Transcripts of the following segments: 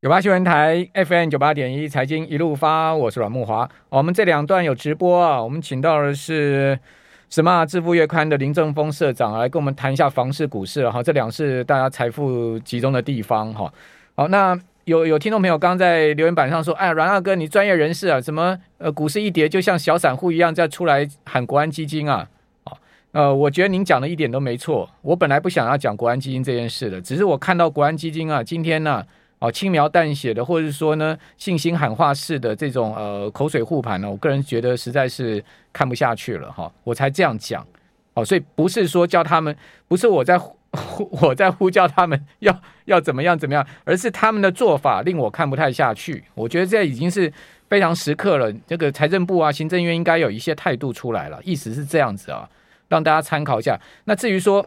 九八新闻台 FM 九八点一财经一路发，我是阮木华。我们这两段有直播啊，我们请到的是什么致富月刊的林正峰社长来跟我们谈一下房市、股市哈，这两是大家财富集中的地方哈。好，那有有听众朋友刚在留言板上说，哎，阮二哥，你专业人士啊，什么呃股市一跌就像小散户一样再出来喊国安基金啊？呃，我觉得您讲的一点都没错。我本来不想要讲国安基金这件事的，只是我看到国安基金啊，今天呢。哦，轻描淡写的，或者是说呢，信心喊话式的这种呃口水护盘呢，我个人觉得实在是看不下去了哈，我才这样讲。哦，所以不是说叫他们，不是我在呼我在呼叫他们要要怎么样怎么样，而是他们的做法令我看不太下去。我觉得这已经是非常时刻了，这个财政部啊、行政院应该有一些态度出来了，意思是这样子啊，让大家参考一下。那至于说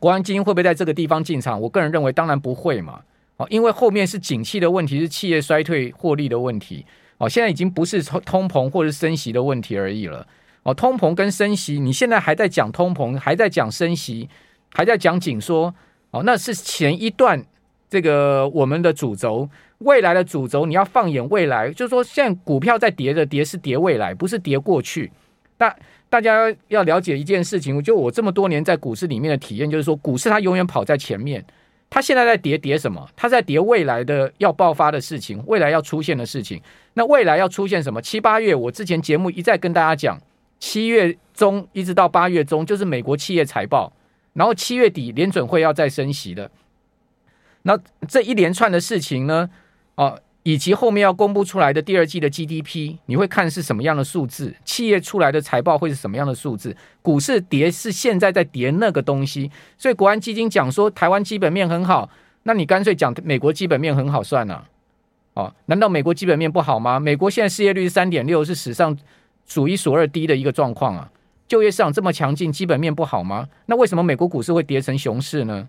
国安基金会不会在这个地方进场，我个人认为当然不会嘛。哦，因为后面是景气的问题，是企业衰退获利的问题。哦，现在已经不是通通膨或者升息的问题而已了。哦，通膨跟升息，你现在还在讲通膨，还在讲升息，还在讲紧缩。哦，那是前一段这个我们的主轴，未来的主轴你要放眼未来，就是说现在股票在跌的跌是跌未来，不是跌过去。大大家要了解一件事情，就我这么多年在股市里面的体验，就是说股市它永远跑在前面。他现在在叠叠什么？他在叠未来的要爆发的事情，未来要出现的事情。那未来要出现什么？七八月，我之前节目一再跟大家讲，七月中一直到八月中，就是美国企业财报，然后七月底联准会要再升息的。那这一连串的事情呢？啊。以及后面要公布出来的第二季的 GDP，你会看是什么样的数字？企业出来的财报会是什么样的数字？股市跌是现在在跌那个东西，所以国安基金讲说台湾基本面很好，那你干脆讲美国基本面很好算了。哦，难道美国基本面不好吗？美国现在失业率三点六，是史上数一数二低的一个状况啊，就业市场这么强劲，基本面不好吗？那为什么美国股市会跌成熊市呢？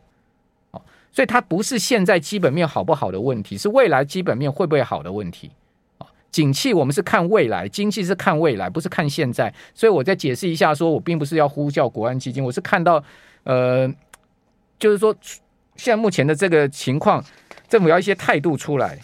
所以它不是现在基本面好不好的问题，是未来基本面会不会好的问题啊。景气我们是看未来，经济是看未来，不是看现在。所以我再解释一下，说我并不是要呼叫国安基金，我是看到呃，就是说现在目前的这个情况，政府要一些态度出来。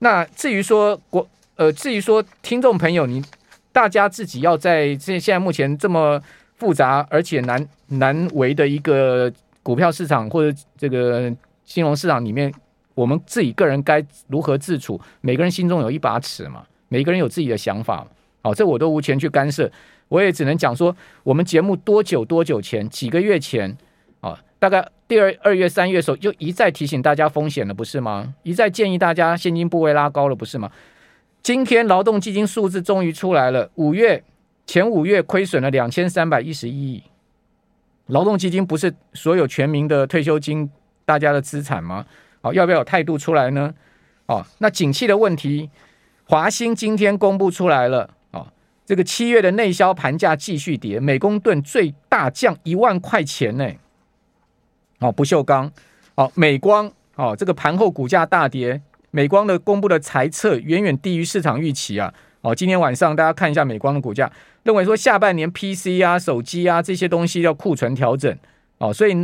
那至于说国呃，至于说听众朋友，你大家自己要在这现在目前这么复杂而且难难为的一个。股票市场或者这个金融市场里面，我们自己个人该如何自处？每个人心中有一把尺嘛，每个人有自己的想法。好，这我都无权去干涉。我也只能讲说，我们节目多久多久前，几个月前啊，大概第二二月三月的时候，就一再提醒大家风险了，不是吗？一再建议大家现金部位拉高了，不是吗？今天劳动基金数字终于出来了，五月前五月亏损了两千三百一十一亿。劳动基金不是所有全民的退休金大家的资产吗？好，要不要有态度出来呢？哦，那景气的问题，华兴今天公布出来了。哦，这个七月的内销盘价继续跌，每公吨最大降一万块钱呢。哦，不锈钢，哦，美光，哦，这个盘后股价大跌，美光的公布的财测远远低于市场预期啊。哦，今天晚上大家看一下美光的股价。认为说下半年 PC 啊、手机啊这些东西要库存调整哦，所以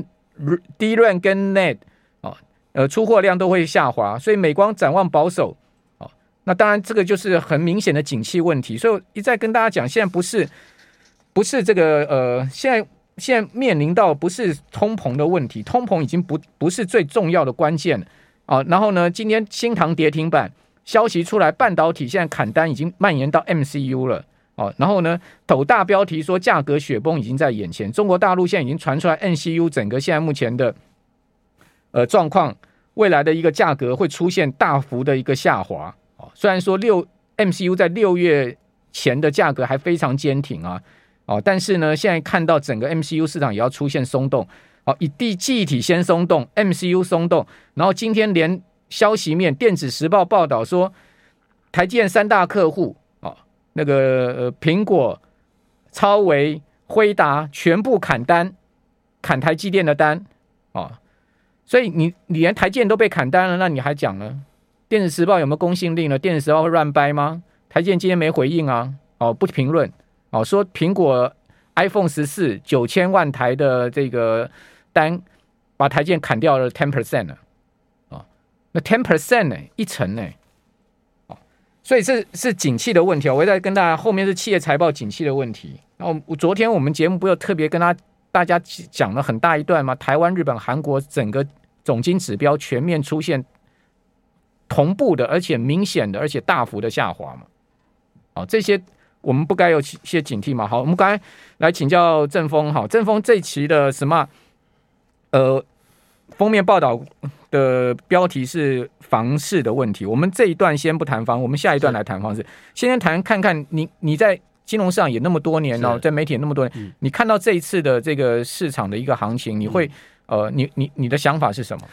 DRAM 跟 NAND 哦，呃出货量都会下滑，所以美光展望保守哦。那当然这个就是很明显的景气问题，所以我一再跟大家讲，现在不是不是这个呃，现在现在面临到不是通膨的问题，通膨已经不不是最重要的关键啊。然后呢，今天新唐跌停板消息出来，半导体现在砍单已经蔓延到 MCU 了。哦，然后呢，头大标题说价格雪崩已经在眼前。中国大陆现在已经传出来，MCU 整个现在目前的呃状况，未来的一个价格会出现大幅的一个下滑。哦，虽然说六 MCU 在六月前的价格还非常坚挺啊，哦，但是呢，现在看到整个 MCU 市场也要出现松动。哦，以地记忆体先松动，MCU 松动，然后今天连消息面，电子时报报道说，台积电三大客户。那个，苹果、超维、辉达全部砍单，砍台积电的单哦，所以你你连台积电都被砍单了，那你还讲呢？电子时报有没有公信力呢？电子时报会乱掰吗？台积电今天没回应啊，哦，不评论哦，说苹果 iPhone 十四九千万台的这个单，把台积电砍掉了 ten percent 了，哦，那 ten percent 呢，一成呢，所以这是景气的问题。我会再跟大家后面是企业财报景气的问题。那我昨天我们节目不有特别跟他大家讲了很大一段吗？台湾、日本、韩国整个总经指标全面出现同步的，而且明显的，而且大幅的下滑嘛。哦，这些我们不该有些警惕吗？好，我们刚才来请教正风。好，正风这一期的什么？呃，封面报道的标题是房市的问题。我们这一段先不谈房，我们下一段来谈房市。先谈看看你你在金融市场也那么多年哦，在媒体也那么多年，嗯，你看到这一次的这个市场的一个行情，你会呃，你你你的想法是什么？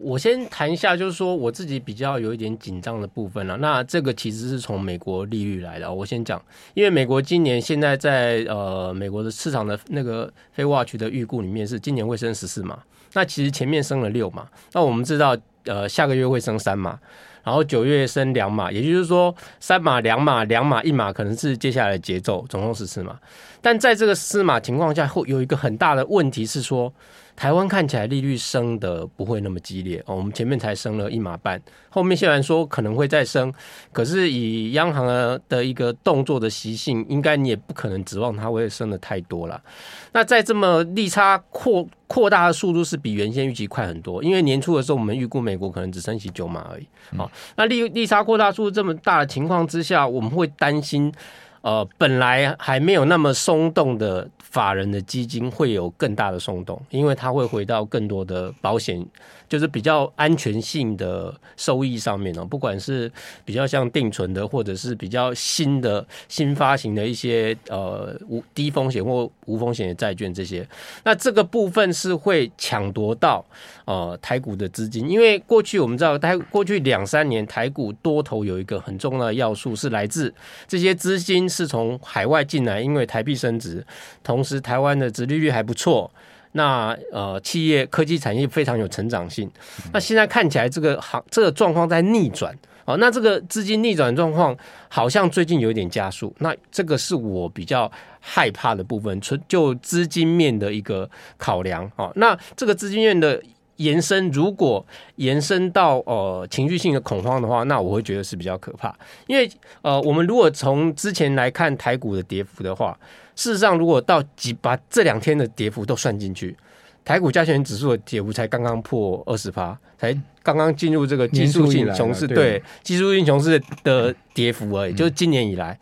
我先谈一下，就是说我自己比较有一点紧张的部分了。那这个其实是从美国利率来的。我先讲，因为美国今年现在在呃美国的市场的那个 FedWatch 的预估里面是今年会升十四码。那其实前面升了六码。那我们知道呃下个月会升三码，然后九月升两码，也就是说三码、两码、两码、一码可能是接下来的节奏，总共十四码。但在这个四码情况下，会有一个很大的问题是说。台湾看起来利率升的不会那么激烈哦，我们前面才升了一码半，后面虽然说可能会再升，可是以央行的一个动作的习性，应该你也不可能指望它会升的太多了。那在这么利差扩扩大的速度是比原先预期快很多，因为年初的时候我们预估美国可能只升息九码而已。好，那利利差扩大速度这么大的情况之下，我们会担心。呃，本来还没有那么松动的法人的基金会有更大的松动，因为它会回到更多的保险，就是比较安全性的收益上面哦。不管是比较像定存的，或者是比较新的新发行的一些呃无低风险或无风险的债券这些，那这个部分是会抢夺到呃台股的资金，因为过去我们知道台过去两三年台股多头有一个很重要的要素是来自这些资金。是从海外进来，因为台币升值，同时台湾的殖利率还不错，那呃企业科技产业非常有成长性。那现在看起来这个行这个状况在逆转哦，那这个资金逆转状况好像最近有点加速，那这个是我比较害怕的部分，纯就资金面的一个考量哦。那这个资金面的。延伸，如果延伸到呃情绪性的恐慌的话，那我会觉得是比较可怕。因为呃，我们如果从之前来看台股的跌幅的话，事实上如果到几把这两天的跌幅都算进去，台股加权指数的跌幅才刚刚破二十趴，才刚刚进入这个技术性熊市，对技术性熊市的跌幅而已，就是今年以来。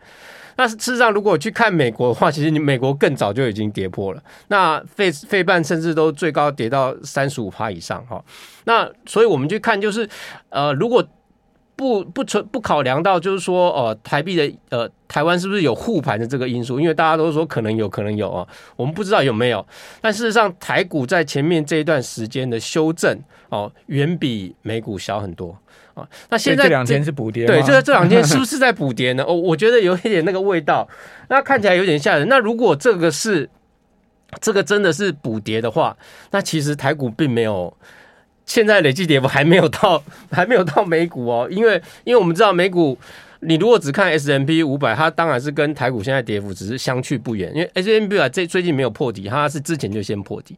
那事实上，如果去看美国的话，其实你美国更早就已经跌破了。那费费半甚至都最高跌到三十五趴以上哈。那所以我们去看，就是呃，如果不不存不考量到，就是说呃，台币的呃，台湾是不是有护盘的这个因素？因为大家都说可能有可能有啊，我们不知道有没有。但事实上，台股在前面这一段时间的修正哦，远比美股小很多。那现在这两天是补跌，对，这这两天是不是在补跌呢？哦，我觉得有一点那个味道，那看起来有点吓人。那如果这个是这个真的是补跌的话，那其实台股并没有现在累计跌幅还没有到 还没有到美股哦，因为因为我们知道美股，你如果只看 S M P 五百，它当然是跟台股现在跌幅只是相去不远，因为 S M P 啊这最近没有破底，它是之前就先破底。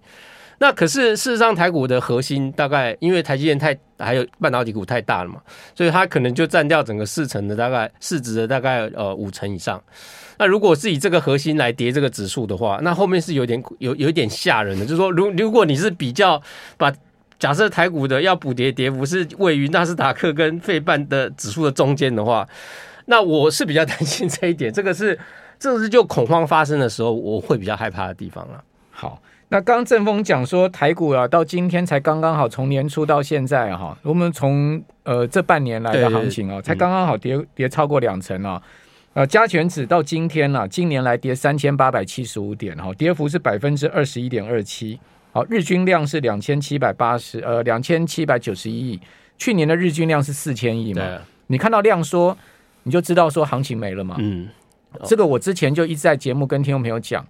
那可是事实上，台股的核心大概因为台积电太还有半导体股太大了嘛，所以它可能就占掉整个四成的大概市值的大概呃五成以上。那如果是以这个核心来叠这个指数的话，那后面是有点有有一点吓人的，就是说，如如果你是比较把假设台股的要补跌跌幅是位于纳斯达克跟费半的指数的中间的话，那我是比较担心这一点。这个是 这个是就恐慌发生的时候，我会比较害怕的地方了。好。那刚正风讲说台股啊，到今天才刚刚好，从年初到现在哈，我们从呃这半年来的行情啊，才刚刚好跌跌超过两成啊，呃加权指到今天呢，今年来跌三千八百七十五点哈，跌幅是百分之二十一点二七，好，日均量是两千七百八十呃两千七百九十一亿，去年的日均量是四千亿嘛，你看到量缩，你就知道说行情没了嘛，嗯，这个我之前就一直在节目跟听众朋友讲。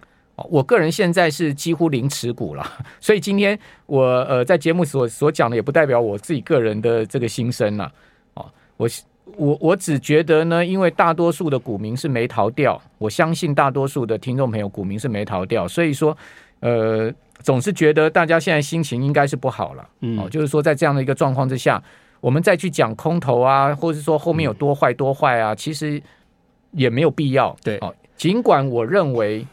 我个人现在是几乎零持股了，所以今天我呃在节目所所讲的也不代表我自己个人的这个心声了。哦，我我我只觉得呢，因为大多数的股民是没逃掉，我相信大多数的听众朋友股民是没逃掉，所以说呃总是觉得大家现在心情应该是不好了。嗯，哦，就是说在这样的一个状况之下，我们再去讲空头啊，或者说后面有多坏多坏啊，其实也没有必要。对，哦，尽管我认为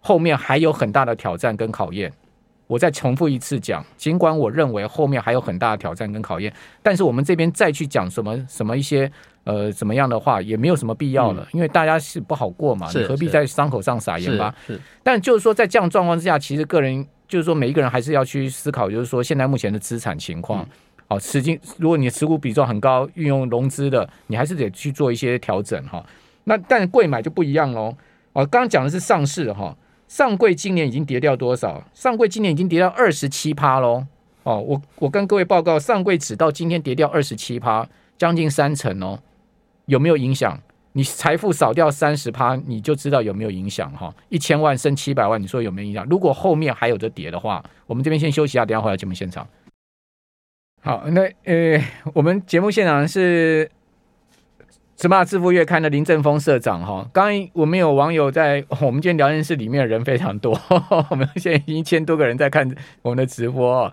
后面还有很大的挑战跟考验。我再重复一次讲，尽管我认为后面还有很大的挑战跟考验，但是我们这边再去讲什么什么一些呃怎么样的话，也没有什么必要了，嗯、因为大家是不好过嘛，你何必在伤口上撒盐巴？是，是，但就是说，在这样状况之下，其实个人就是说，每一个人还是要去思考，就是说，现在目前的资产情况，好、嗯，持金，如果你持股比重很高，运用融资的，你还是得去做一些调整哈。那但贵买就不一样喽。哦，刚刚讲的是上市哈。上柜今年已经跌掉多少？上柜今年已经跌到二十七趴喽。哦，我我跟各位报告，上柜指到今天跌掉二十七趴，将近三成哦。有没有影响？你财富少掉三十趴，你就知道有没有影响哈。一千万升七百万，你说有没有影响？如果后面还有的跌的话，我们这边先休息一下，等下回来节目现场。好，那呃，我们节目现场是。《Smart 致富月刊》的林正峰社长哈，刚刚我们有网友在我们今天聊天室里面的人非常多，我们现在已经一千多个人在看我们的直播。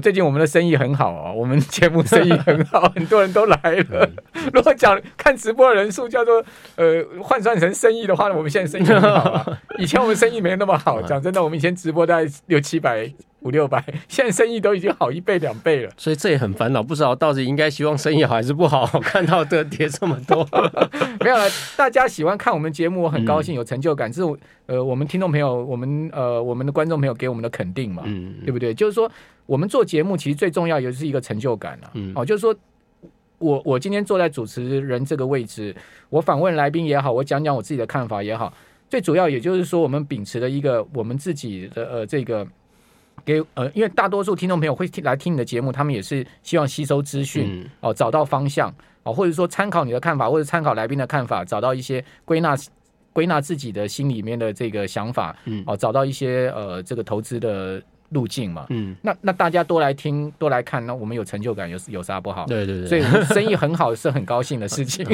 最近我们的生意很好哦，我们节目生意很好，很多人都来了。如果讲看直播的人数叫做呃换算成生意的话，我们现在生意很好了。以前我们生意没那么好，讲真的，我们以前直播大概六七百。五六百，现在生意都已经好一倍两倍了，所以这也很烦恼，不知道到底应该希望生意好还是不好。看到的跌这么多，没有了。大家喜欢看我们节目，我很高兴，有成就感。这是呃，我们听众朋友，我们呃，我们的观众朋友给我们的肯定嘛，嗯，对不对？就是说，我们做节目其实最重要也是一个成就感啊。嗯，哦，就是说我我今天坐在主持人这个位置，我访问来宾也好，我讲讲我自己的看法也好，最主要也就是说，我们秉持的一个我们自己的呃这个。给呃，因为大多数听众朋友会听来听你的节目，他们也是希望吸收资讯哦，找到方向哦，或者说参考你的看法，或者参考来宾的看法，找到一些归纳归纳自己的心里面的这个想法，嗯，哦，找到一些呃这个投资的路径嘛，嗯，那那大家多来听多来看，那我们有成就感，有有啥不好？对对对，所以生意很好是很高兴的事情，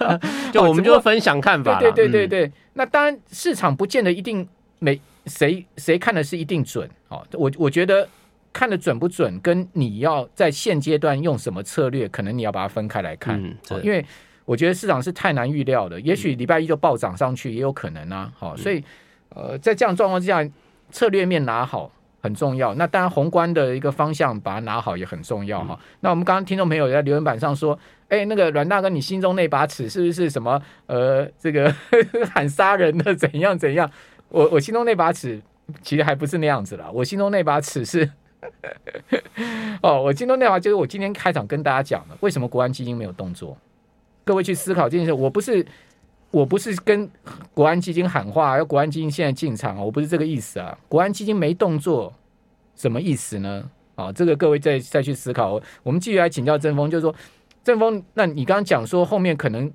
就我们就分享看法，对对对对对，嗯、那当然市场不见得一定每。谁谁看的是一定准？哦，我我觉得看的准不准，跟你要在现阶段用什么策略，可能你要把它分开来看。嗯，因为我觉得市场是太难预料的，也许礼拜一就暴涨上去，也有可能啊。好，所以呃，在这样状况之下，策略面拿好很重要。那当然，宏观的一个方向把它拿好也很重要哈。那我们刚刚听众朋友在留言板上说，哎，那个阮大哥，你心中那把尺是不是什么？呃，这个 喊杀人的怎样怎样？我我心中那把尺其实还不是那样子了，我心中那把尺是，哦，我心中那把就是我今天开场跟大家讲的，为什么国安基金没有动作？各位去思考这件事，我不是我不是跟国安基金喊话，要国安基金现在进场，我不是这个意思啊，国安基金没动作，什么意思呢？啊，这个各位再再去思考。我们继续来请教郑峰，就是说，郑峰，那你刚刚讲说后面可能。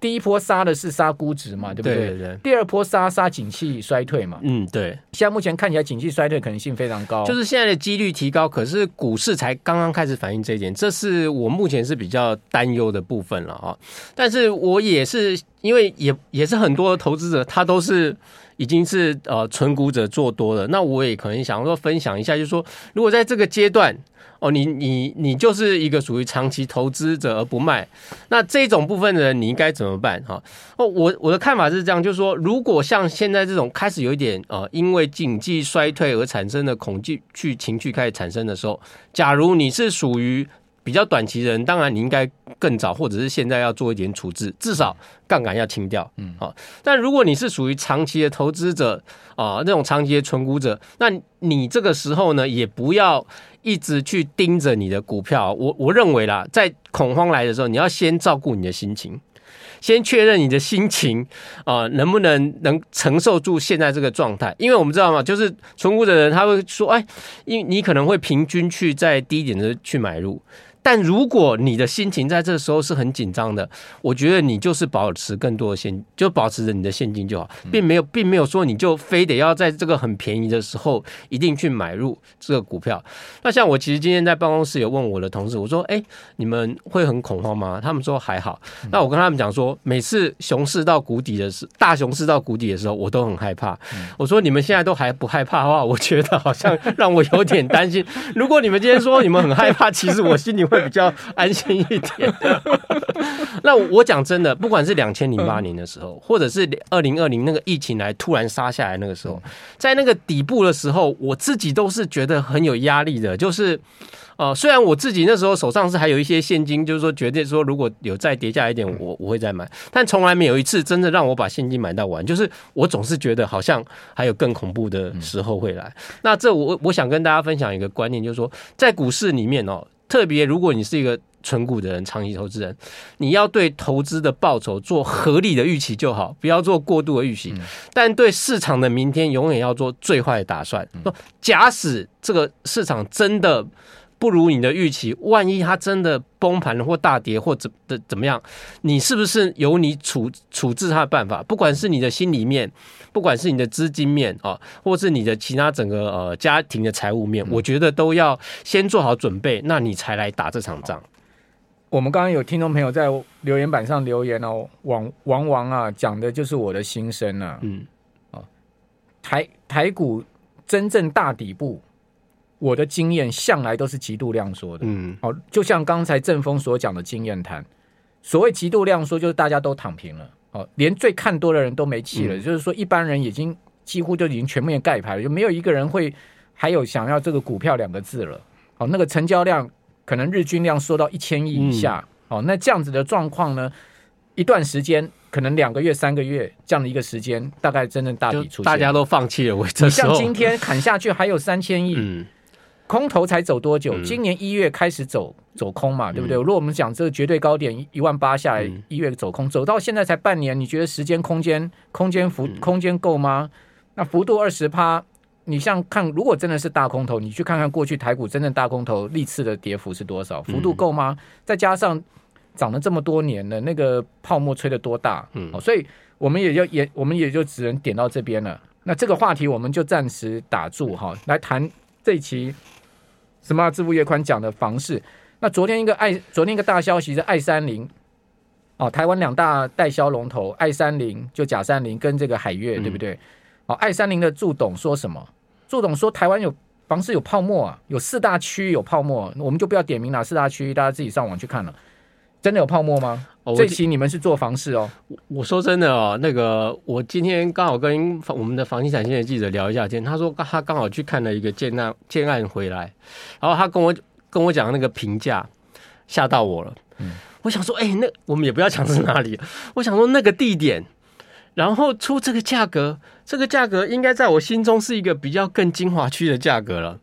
第一波杀的是杀估值嘛，对不对？对对对。第二波杀杀景气衰退嘛。嗯，对。现在目前看起来景气衰退可能性非常高，就是现在的几率提高，可是股市才刚刚开始反映这一点，这是我目前是比较担忧的部分了啊。但是我也是因为也也是很多投资者他都是已经是呃纯股者做多了，那我也可能想说分享一下，就是说如果在这个阶段。哦，你你你就是一个属于长期投资者而不卖，那这种部分的人你应该怎么办？哈，哦，我我的看法是这样，就是说，如果像现在这种开始有一点呃，因为经济衰退而产生的恐惧去情绪开始产生的时候，假如你是属于。比较短期的人，当然你应该更早，或者是现在要做一点处置，至少杠杆要清掉。嗯，好。但如果你是属于长期的投资者啊，那种长期的存股者，那你这个时候呢，也不要一直去盯着你的股票。我我认为啦，在恐慌来的时候，你要先照顾你的心情。先确认你的心情啊、呃，能不能能承受住现在这个状态？因为我们知道嘛，就是存股的人他会说，哎，因为你可能会平均去在低点的去买入。但如果你的心情在这时候是很紧张的，我觉得你就是保持更多的现，就保持着你的现金就好，并没有，并没有说你就非得要在这个很便宜的时候一定去买入这个股票。那像我其实今天在办公室有问我的同事，我说：“哎，你们会很恐慌吗？”他们说还好。那我跟他们讲说，每次熊市到谷底的时，大熊市到谷底的时候，我都很害怕。我说：“你们现在都还不害怕的话，我觉得好像让我有点担心。如果你们今天说你们很害怕，其实我心里。”会比较安心一点。那我讲真的，不管是两千零八年的时候，或者是二零二零那个疫情来突然杀下来那个时候，在那个底部的时候，我自己都是觉得很有压力的，就是。呃，虽然我自己那时候手上是还有一些现金，就是说决定说如果有再跌价一点，我我会再买，但从来没有一次真的让我把现金买到完。就是我总是觉得好像还有更恐怖的时候会来。那这我我想跟大家分享一个观念，就是说在股市里面哦，特别如果你是一个纯股的人、长期投资人，你要对投资的报酬做合理的预期就好，不要做过度的预期。但对市场的明天，永远要做最坏的打算。假使这个市场真的。不如你的预期，万一它真的崩盘了或大跌或怎的怎么样，你是不是有你处处置它的办法？不管是你的心里面，不管是你的资金面啊，或是你的其他整个呃家庭的财务面，我觉得都要先做好准备，那你才来打这场仗。我们刚刚有听众朋友在留言板上留言哦，王王王啊，讲的就是我的心声啊，嗯，台台股真正大底部。我的经验向来都是极度量缩的，嗯，好，就像刚才正峰所讲的经验谈，所谓极度量缩，就是大家都躺平了，哦，连最看多的人都没气了，就是说一般人已经几乎就已经全面盖牌了，就没有一个人会还有想要这个股票两个字了，好，那个成交量可能日均量缩到一千亿以下，哦，那这样子的状况呢，一段时间可能两个月、三个月这样的一个时间，大概真正大底出现，大家都放弃了，我你像今天砍下去还有三千亿，嗯。空头才走多久？今年一月开始走走空嘛，对不对？如果我们讲这个绝对高点一万八下来，一月走空，走到现在才半年，你觉得时间空间空间幅空间够吗？那幅度二十趴，你像看，如果真的是大空头，你去看看过去台股真正大空头历次的跌幅是多少？幅度够吗？再加上涨了这么多年的那个泡沫吹得多大？嗯，所以我们也就也我们也就只能点到这边了。那这个话题我们就暂时打住哈，来谈这一期。什么？致富越宽讲的房市。那昨天一个爱，昨天一个大消息是爱三零哦，台湾两大代销龙头爱三零就甲三零跟这个海悦，对不对？哦，爱三零的助董说什么？助董说台湾有房市有泡沫啊，有四大区有泡沫，我们就不要点名哪四大区，大家自己上网去看了。真的有泡沫吗？哦、这期你们是做房市哦。我，我说真的哦，那个我今天刚好跟我们的房地产线的记者聊一下天，他说他刚好去看了一个建案建案回来，然后他跟我跟我讲那个评价吓到我了。嗯，我想说，哎、欸，那我们也不要讲是哪里，我想说那个地点，然后出这个价格，这个价格应该在我心中是一个比较更精华区的价格了。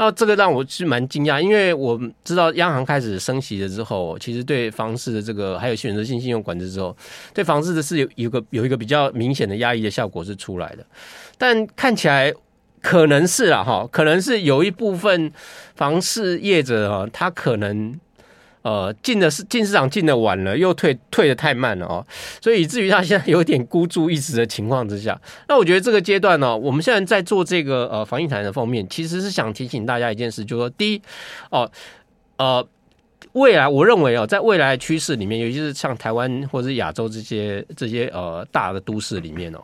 那这个让我是蛮惊讶，因为我知道央行开始升息了之后，其实对房市的这个还有选择性信用管制之后，对房市的是有有个有一个比较明显的压抑的效果是出来的，但看起来可能是啊哈，可能是有一部分房事业者啊，他可能。呃，进的是进市场进的晚了，又退退的太慢了哦，所以以至于他现在有点孤注一掷的情况之下，那我觉得这个阶段呢，我们现在在做这个呃房地产的方面，其实是想提醒大家一件事，就是说，第一，哦，呃，未来我认为哦，在未来趋势里面，尤其是像台湾或者是亚洲这些这些呃大的都市里面哦。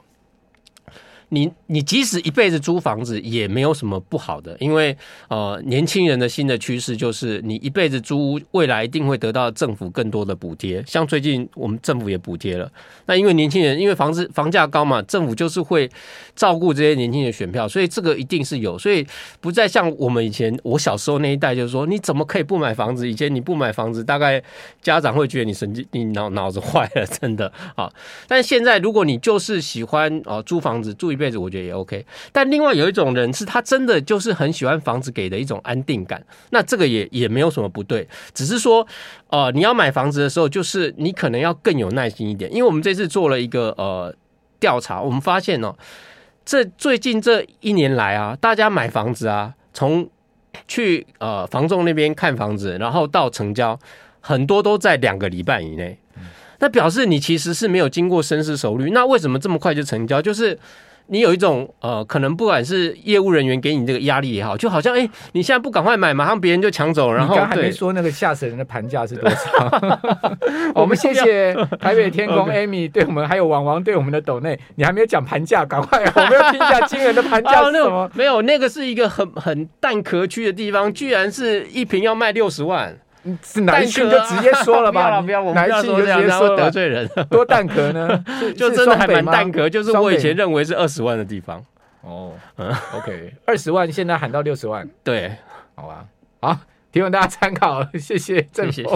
你你即使一辈子租房子也没有什么不好的，因为呃年轻人的新的趋势就是你一辈子租，未来一定会得到政府更多的补贴。像最近我们政府也补贴了，那因为年轻人因为房子房价高嘛，政府就是会照顾这些年轻人选票，所以这个一定是有，所以不再像我们以前我小时候那一代，就是说你怎么可以不买房子？以前你不买房子，大概家长会觉得你神经你脑脑子坏了，真的啊。但现在如果你就是喜欢啊租房子住。一辈子我觉得也 OK，但另外有一种人是他真的就是很喜欢房子给的一种安定感，那这个也也没有什么不对，只是说呃你要买房子的时候，就是你可能要更有耐心一点，因为我们这次做了一个呃调查，我们发现哦，这最近这一年来啊，大家买房子啊，从去呃房仲那边看房子，然后到成交，很多都在两个礼拜以内，那表示你其实是没有经过深思熟虑，那为什么这么快就成交？就是。你有一种呃，可能不管是业务人员给你这个压力也好，就好像哎、欸，你现在不赶快买，马上别人就抢走。然后刚还没说那个吓死人的盘价是多少？我们谢谢 台北天空 Amy 对我们，还有王王对我们的抖内，你还没有讲盘价，赶快，我们要听一下惊人的盘价是什么？没有，那个是一个很很蛋壳区的地方，居然是一瓶要卖六十万。是男性就直接说了吧？不要不要，哪一区就直接说得罪人，多蛋壳呢？就真的还蛮蛋壳，就是我以前认为是二十万的地方。哦，嗯，OK，二十万现在喊到六十万，对，好吧，好，提供大家参考，谢谢郑谢谢。